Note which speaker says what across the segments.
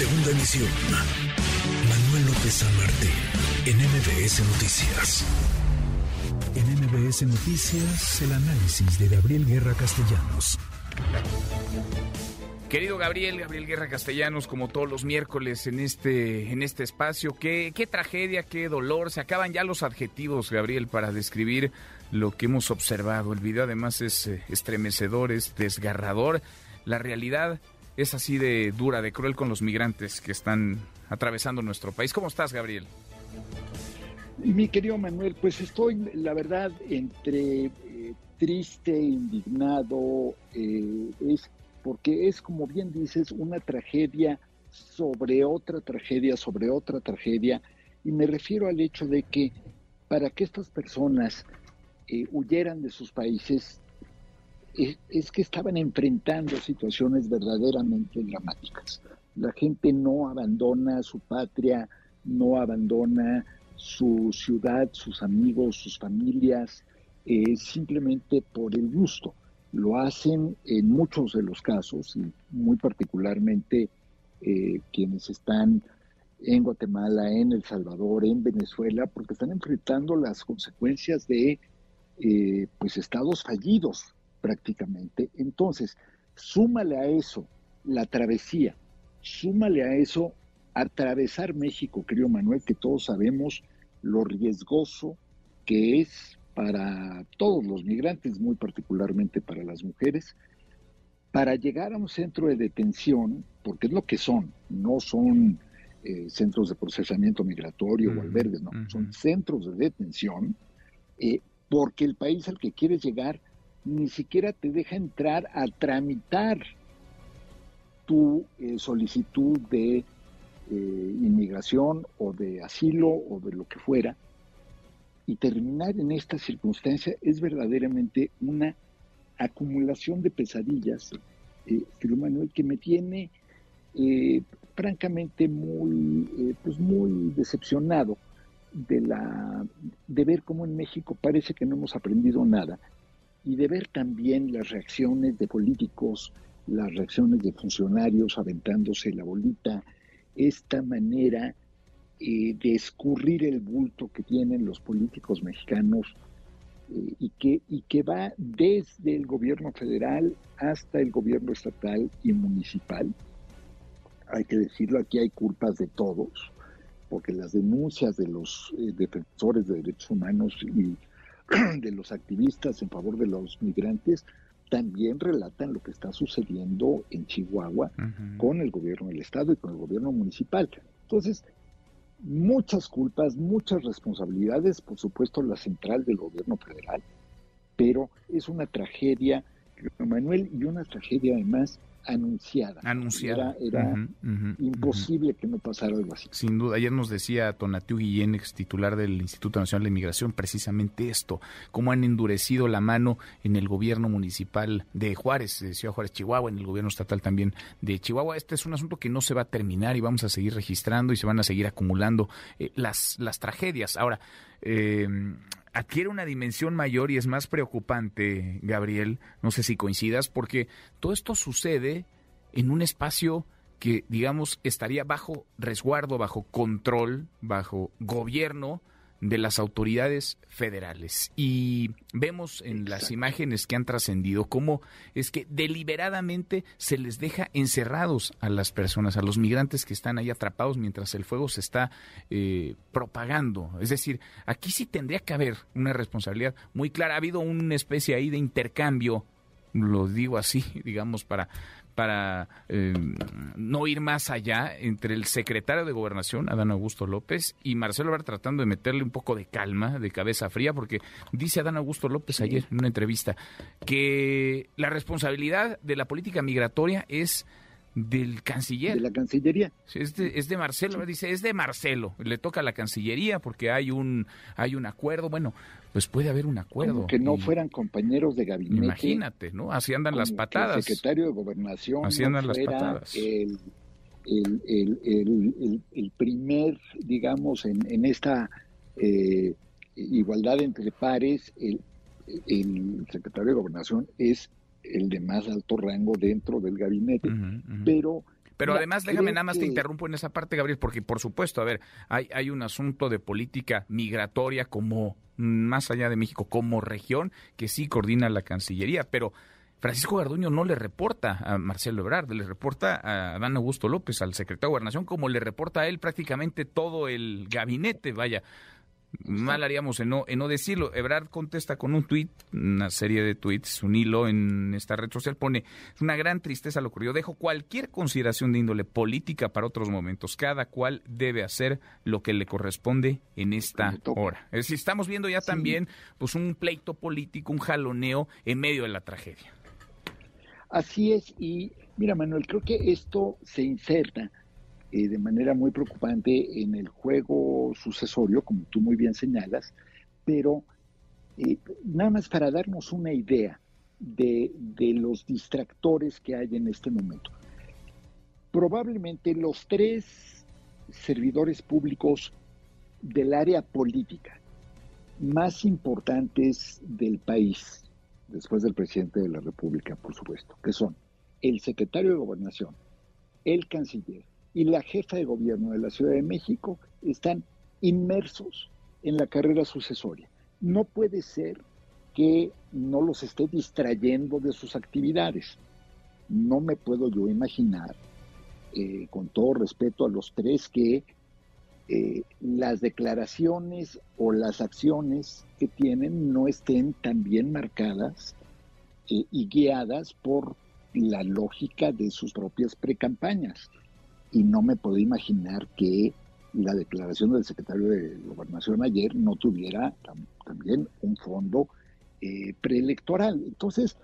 Speaker 1: Segunda emisión. Manuel López San Martín, en MBS Noticias. En MBS Noticias, el análisis de Gabriel Guerra Castellanos.
Speaker 2: Querido Gabriel, Gabriel Guerra Castellanos, como todos los miércoles en este, en este espacio, qué, tragedia, qué dolor. Se acaban ya los adjetivos, Gabriel, para describir lo que hemos observado. El video además es eh, estremecedor, es desgarrador. La realidad es así de dura, de cruel con los migrantes que están atravesando nuestro país. ¿Cómo estás, Gabriel?
Speaker 3: Mi querido Manuel, pues estoy, la verdad, entre eh, triste, indignado, eh, es porque es, como bien dices, una tragedia sobre otra tragedia, sobre otra tragedia, y me refiero al hecho de que para que estas personas eh, huyeran de sus países, es que estaban enfrentando situaciones verdaderamente dramáticas. La gente no abandona su patria, no abandona su ciudad, sus amigos, sus familias, eh, simplemente por el gusto. Lo hacen en muchos de los casos, y muy particularmente eh, quienes están en Guatemala, en El Salvador, en Venezuela, porque están enfrentando las consecuencias de eh, pues estados fallidos prácticamente. Entonces, súmale a eso la travesía, súmale a eso atravesar México, querido Manuel, que todos sabemos lo riesgoso que es para todos los migrantes, muy particularmente para las mujeres, para llegar a un centro de detención, porque es lo que son, no son eh, centros de procesamiento migratorio o albergues, no, son centros de detención, eh, porque el país al que quieres llegar ni siquiera te deja entrar a tramitar tu eh, solicitud de eh, inmigración o de asilo o de lo que fuera. Y terminar en esta circunstancia es verdaderamente una acumulación de pesadillas, eh, Manuel, que me tiene eh, francamente muy, pues muy decepcionado de, la, de ver cómo en México parece que no hemos aprendido nada y de ver también las reacciones de políticos, las reacciones de funcionarios aventándose la bolita, esta manera eh, de escurrir el bulto que tienen los políticos mexicanos eh, y, que, y que va desde el gobierno federal hasta el gobierno estatal y municipal. Hay que decirlo, aquí hay culpas de todos, porque las denuncias de los eh, defensores de derechos humanos y de los activistas en favor de los migrantes también relatan lo que está sucediendo en Chihuahua con el gobierno del estado y con el gobierno municipal. Entonces, muchas culpas, muchas responsabilidades, por supuesto la central del gobierno federal, pero es una tragedia, Manuel, y una tragedia además anunciada.
Speaker 2: Anunciada.
Speaker 3: Era, imposible que no pasara algo así.
Speaker 2: Sin duda. Ayer nos decía Tonatiu Guillén, ex titular del Instituto Nacional de Inmigración, precisamente esto, cómo han endurecido la mano en el gobierno municipal de Juárez, de Ciudad Juárez, Chihuahua, en el gobierno estatal también de Chihuahua. Este es un asunto que no se va a terminar y vamos a seguir registrando y se van a seguir acumulando eh, las, las tragedias. Ahora, eh, adquiere una dimensión mayor y es más preocupante, Gabriel, no sé si coincidas, porque todo esto sucede en un espacio que, digamos, estaría bajo resguardo, bajo control, bajo gobierno de las autoridades federales. Y vemos en las imágenes que han trascendido cómo es que deliberadamente se les deja encerrados a las personas, a los migrantes que están ahí atrapados mientras el fuego se está eh, propagando. Es decir, aquí sí tendría que haber una responsabilidad muy clara. Ha habido una especie ahí de intercambio, lo digo así, digamos, para para eh, no ir más allá entre el secretario de Gobernación, Adán Augusto López, y Marcelo Ebrard tratando de meterle un poco de calma, de cabeza fría, porque dice Adán Augusto López ayer en una entrevista que la responsabilidad de la política migratoria es del canciller.
Speaker 3: De la Cancillería.
Speaker 2: Es de, es de Marcelo, dice, es de Marcelo, le toca a la Cancillería porque hay un, hay un acuerdo, bueno, pues puede haber un acuerdo.
Speaker 3: que no fueran compañeros de gabinete.
Speaker 2: Imagínate, ¿no? Así andan las patadas.
Speaker 3: el secretario de Gobernación
Speaker 2: Así andan las patadas.
Speaker 3: El, el, el, primer, digamos, en, en esta eh, igualdad entre pares, el, el secretario de Gobernación es el de más alto rango dentro del gabinete, pero
Speaker 2: Pero además, déjame nada más te interrumpo en esa parte, Gabriel, porque por supuesto, a ver, hay, hay un asunto de política migratoria como más allá de México, como región, que sí coordina la Cancillería, pero Francisco Garduño no le reporta a Marcelo Ebrard, le reporta a Dan Augusto López, al secretario de Gobernación, como le reporta a él prácticamente todo el gabinete, vaya. Mal haríamos en no, en no decirlo. Ebrard contesta con un tuit, una serie de tweets, un hilo en esta red social, pone, es una gran tristeza lo ocurrido. Dejo cualquier consideración de índole política para otros momentos. Cada cual debe hacer lo que le corresponde en esta hora. Es decir, estamos viendo ya también pues un pleito político, un jaloneo en medio de la tragedia.
Speaker 3: Así es, y mira Manuel, creo que esto se inserta eh, de manera muy preocupante en el juego sucesorio, como tú muy bien señalas, pero eh, nada más para darnos una idea de, de los distractores que hay en este momento. Probablemente los tres servidores públicos del área política más importantes del país, después del presidente de la República, por supuesto, que son el secretario de Gobernación, el canciller y la jefa de gobierno de la Ciudad de México, están inmersos en la carrera sucesoria. No puede ser que no los esté distrayendo de sus actividades. No me puedo yo imaginar, eh, con todo respeto a los tres, que eh, las declaraciones o las acciones que tienen no estén tan bien marcadas eh, y guiadas por la lógica de sus propias precampañas. Y no me puedo imaginar que la declaración del secretario de Gobernación ayer no tuviera también un fondo eh, preelectoral. Entonces,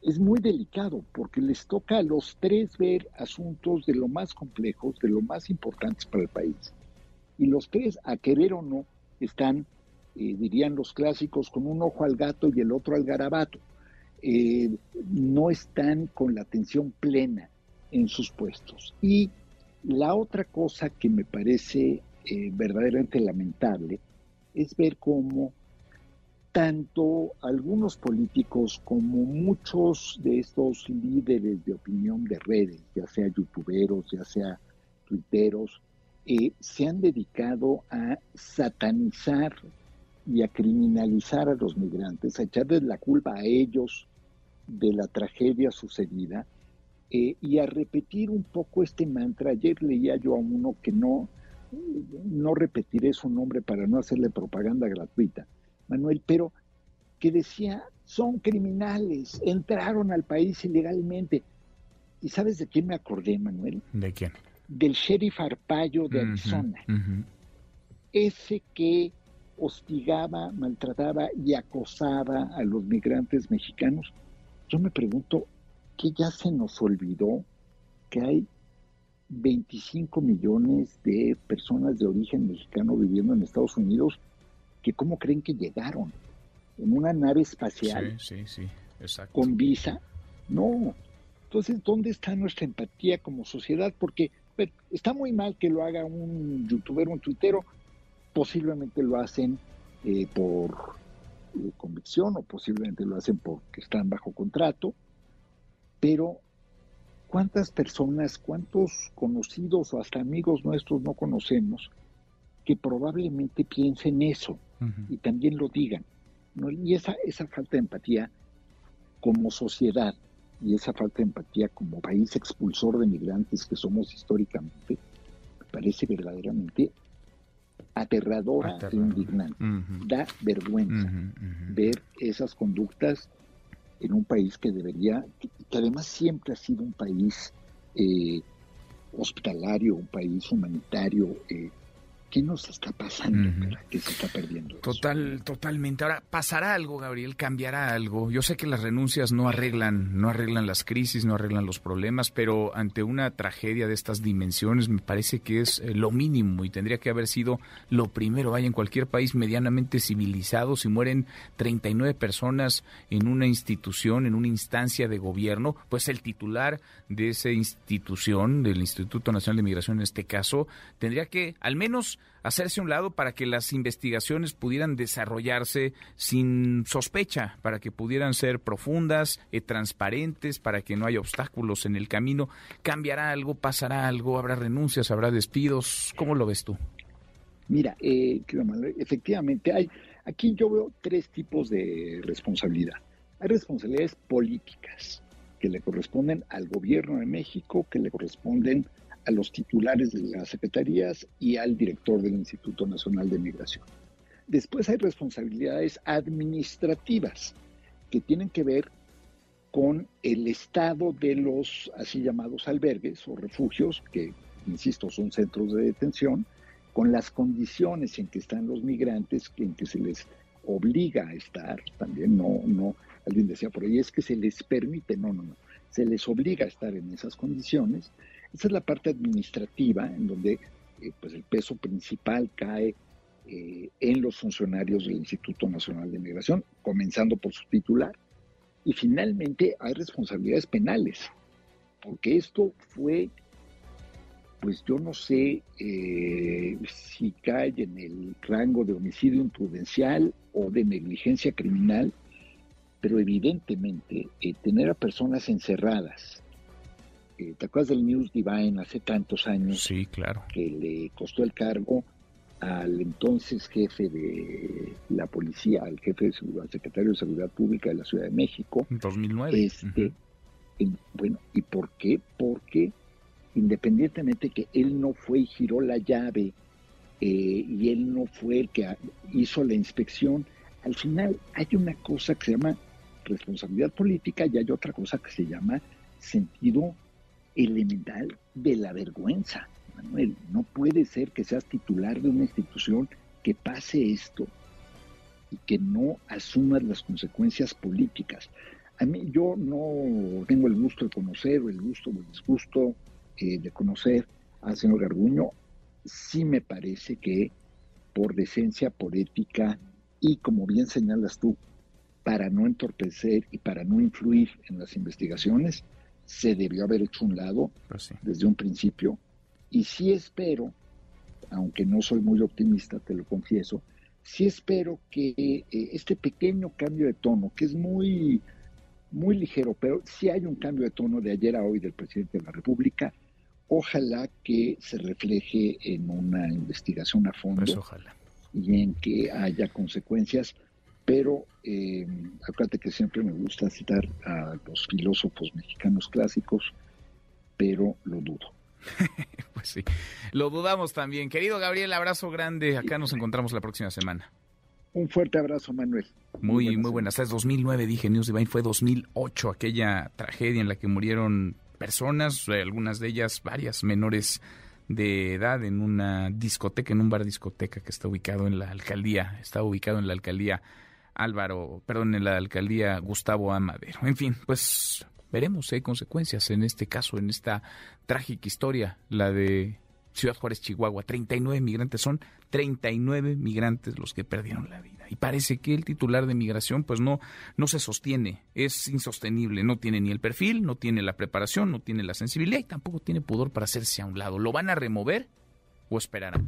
Speaker 3: es muy delicado porque les toca a los tres ver asuntos de lo más complejos, de lo más importantes para el país y los tres, a querer o no, están, eh, dirían los clásicos, con un ojo al gato y el otro al garabato. Eh, no están con la atención plena en sus puestos. Y la otra cosa que me parece eh, verdaderamente lamentable es ver cómo tanto algunos políticos como muchos de estos líderes de opinión de redes, ya sea youtuberos, ya sea tuiteros, eh, se han dedicado a satanizar y a criminalizar a los migrantes, a echarles la culpa a ellos de la tragedia sucedida eh, y a repetir un poco este mantra. Ayer leía yo a uno que no, no repetiré su nombre para no hacerle propaganda gratuita, Manuel, pero que decía, son criminales, entraron al país ilegalmente. ¿Y sabes de quién me acordé, Manuel?
Speaker 2: ¿De quién?
Speaker 3: del sheriff Arpaio de Arizona, ese que hostigaba, maltrataba y acosaba a los migrantes mexicanos. Yo me pregunto, ¿qué ya se nos olvidó que hay 25 millones de personas de origen mexicano viviendo en Estados Unidos que cómo creen que llegaron? ¿En una nave espacial?
Speaker 2: Sí, sí, sí, exacto.
Speaker 3: ¿Con visa? No. Entonces, ¿dónde está nuestra empatía como sociedad? Porque está muy mal que lo haga un youtuber, un tuitero, posiblemente lo hacen eh, por eh, convicción o posiblemente lo hacen porque están bajo contrato, pero ¿cuántas personas, cuántos conocidos o hasta amigos nuestros no conocemos que probablemente piensen eso y también lo digan? Y esa, esa falta de empatía como sociedad y esa falta de empatía como país expulsor de migrantes que somos históricamente, me parece verdaderamente aterradora e indignante. Da vergüenza ver esas conductas en un país que debería, que, además siempre ha sido un país eh, hospitalario, un país humanitario, eh, ¿Qué nos está pasando? ¿Qué se está perdiendo?
Speaker 2: Total, totalmente. Ahora, ¿pasará algo, Gabriel? ¿Cambiará algo? Yo sé que las renuncias no arreglan, no arreglan las crisis, no arreglan los problemas, pero ante una tragedia de estas dimensiones me parece que es eh, lo mínimo y tendría que haber sido lo primero. Vaya, en cualquier país medianamente civilizado, si mueren 39 personas en una institución, en una instancia de gobierno, pues el titular de esa institución, del Instituto Nacional de Migración en este caso, tendría que al menos hacerse a un lado para que las investigaciones pudieran desarrollarse sin sospecha, para que pudieran ser profundas, y transparentes, para que no haya obstáculos en el camino. ¿Cambiará algo? ¿Pasará algo? ¿Habrá renuncias? ¿Habrá despidos? ¿Cómo lo ves tú?
Speaker 3: Mira, eh, efectivamente hay, aquí yo veo tres tipos de responsabilidad. Hay responsabilidades políticas que le corresponden al gobierno de México, que le corresponden a los titulares de las secretarías y al director del Instituto Nacional de Migración. Después hay responsabilidades administrativas que tienen que ver con el estado de los así llamados albergues o refugios, que, insisto, son centros de detención, con las condiciones en que están los migrantes, en que se les obliga a estar, también no, no, alguien decía por ahí, es que se les permite, no, no, no, se les obliga a estar en esas condiciones, esa es la parte administrativa en donde eh, pues el peso principal cae eh, en los funcionarios del Instituto Nacional de Migración, comenzando por su titular. Y finalmente hay responsabilidades penales, porque esto fue, pues yo no sé eh, si cae en el rango de homicidio imprudencial o de negligencia criminal, pero evidentemente tener a personas encerradas eh, ¿te acuerdas del News Divine hace tantos años?
Speaker 2: Sí, claro.
Speaker 3: Que le costó el cargo al entonces jefe de la policía, al jefe de seguridad, al secretario de Seguridad Pública de la Ciudad de México.
Speaker 2: En 2009.
Speaker 3: Este, bueno, ¿y por qué? Porque independientemente que él no fue y giró la llave eh, y él no fue el que hizo la inspección, al final hay una cosa que se llama responsabilidad política y hay otra cosa que se llama sentido elemental de la vergüenza. Manuel, no puede ser que seas titular de una institución que pase esto y que no asumas las consecuencias políticas. A mí yo no tengo el gusto de conocer o el gusto o el disgusto eh, de conocer al señor Garguño. Sí me parece que por decencia, por ética y como bien señalas tú, para no entorpecer y para no influir en las investigaciones, se debió haber hecho un lado pues desde un principio. Y sí espero, aunque no soy muy optimista, te lo confieso, sí espero que eh, este pequeño cambio de tono, que es muy, muy ligero, pero sí hay un cambio de tono de ayer a hoy del presidente de la República, ojalá que se refleje en una investigación a fondo
Speaker 2: pues ojalá.
Speaker 3: Y en que haya consecuencias pero eh, acuérdate que siempre me gusta citar a los filósofos mexicanos clásicos, pero lo dudo.
Speaker 2: pues sí, lo dudamos también. Querido Gabriel, abrazo grande. Acá nos encontramos la próxima semana.
Speaker 3: Un fuerte abrazo, Manuel.
Speaker 2: Muy, muy buenas. Es 2009, dije News Divine, fue 2008, aquella tragedia en la que murieron personas, algunas de ellas varias menores de edad en una discoteca, en un bar discoteca que está ubicado en la alcaldía, está ubicado en la alcaldía Álvaro, perdón, en la alcaldía Gustavo Amadero. En fin, pues veremos si hay consecuencias en este caso, en esta trágica historia, la de Ciudad Juárez, Chihuahua. 39 migrantes, son 39 migrantes los que perdieron la vida. Y parece que el titular de migración pues no, no se sostiene, es insostenible, no tiene ni el perfil, no tiene la preparación, no tiene la sensibilidad y tampoco tiene pudor para hacerse a un lado. ¿Lo van a remover o esperarán?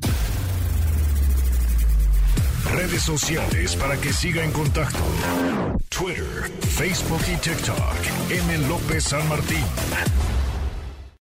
Speaker 1: Redes sociales para que siga en contacto: Twitter, Facebook y TikTok. M. López San Martín.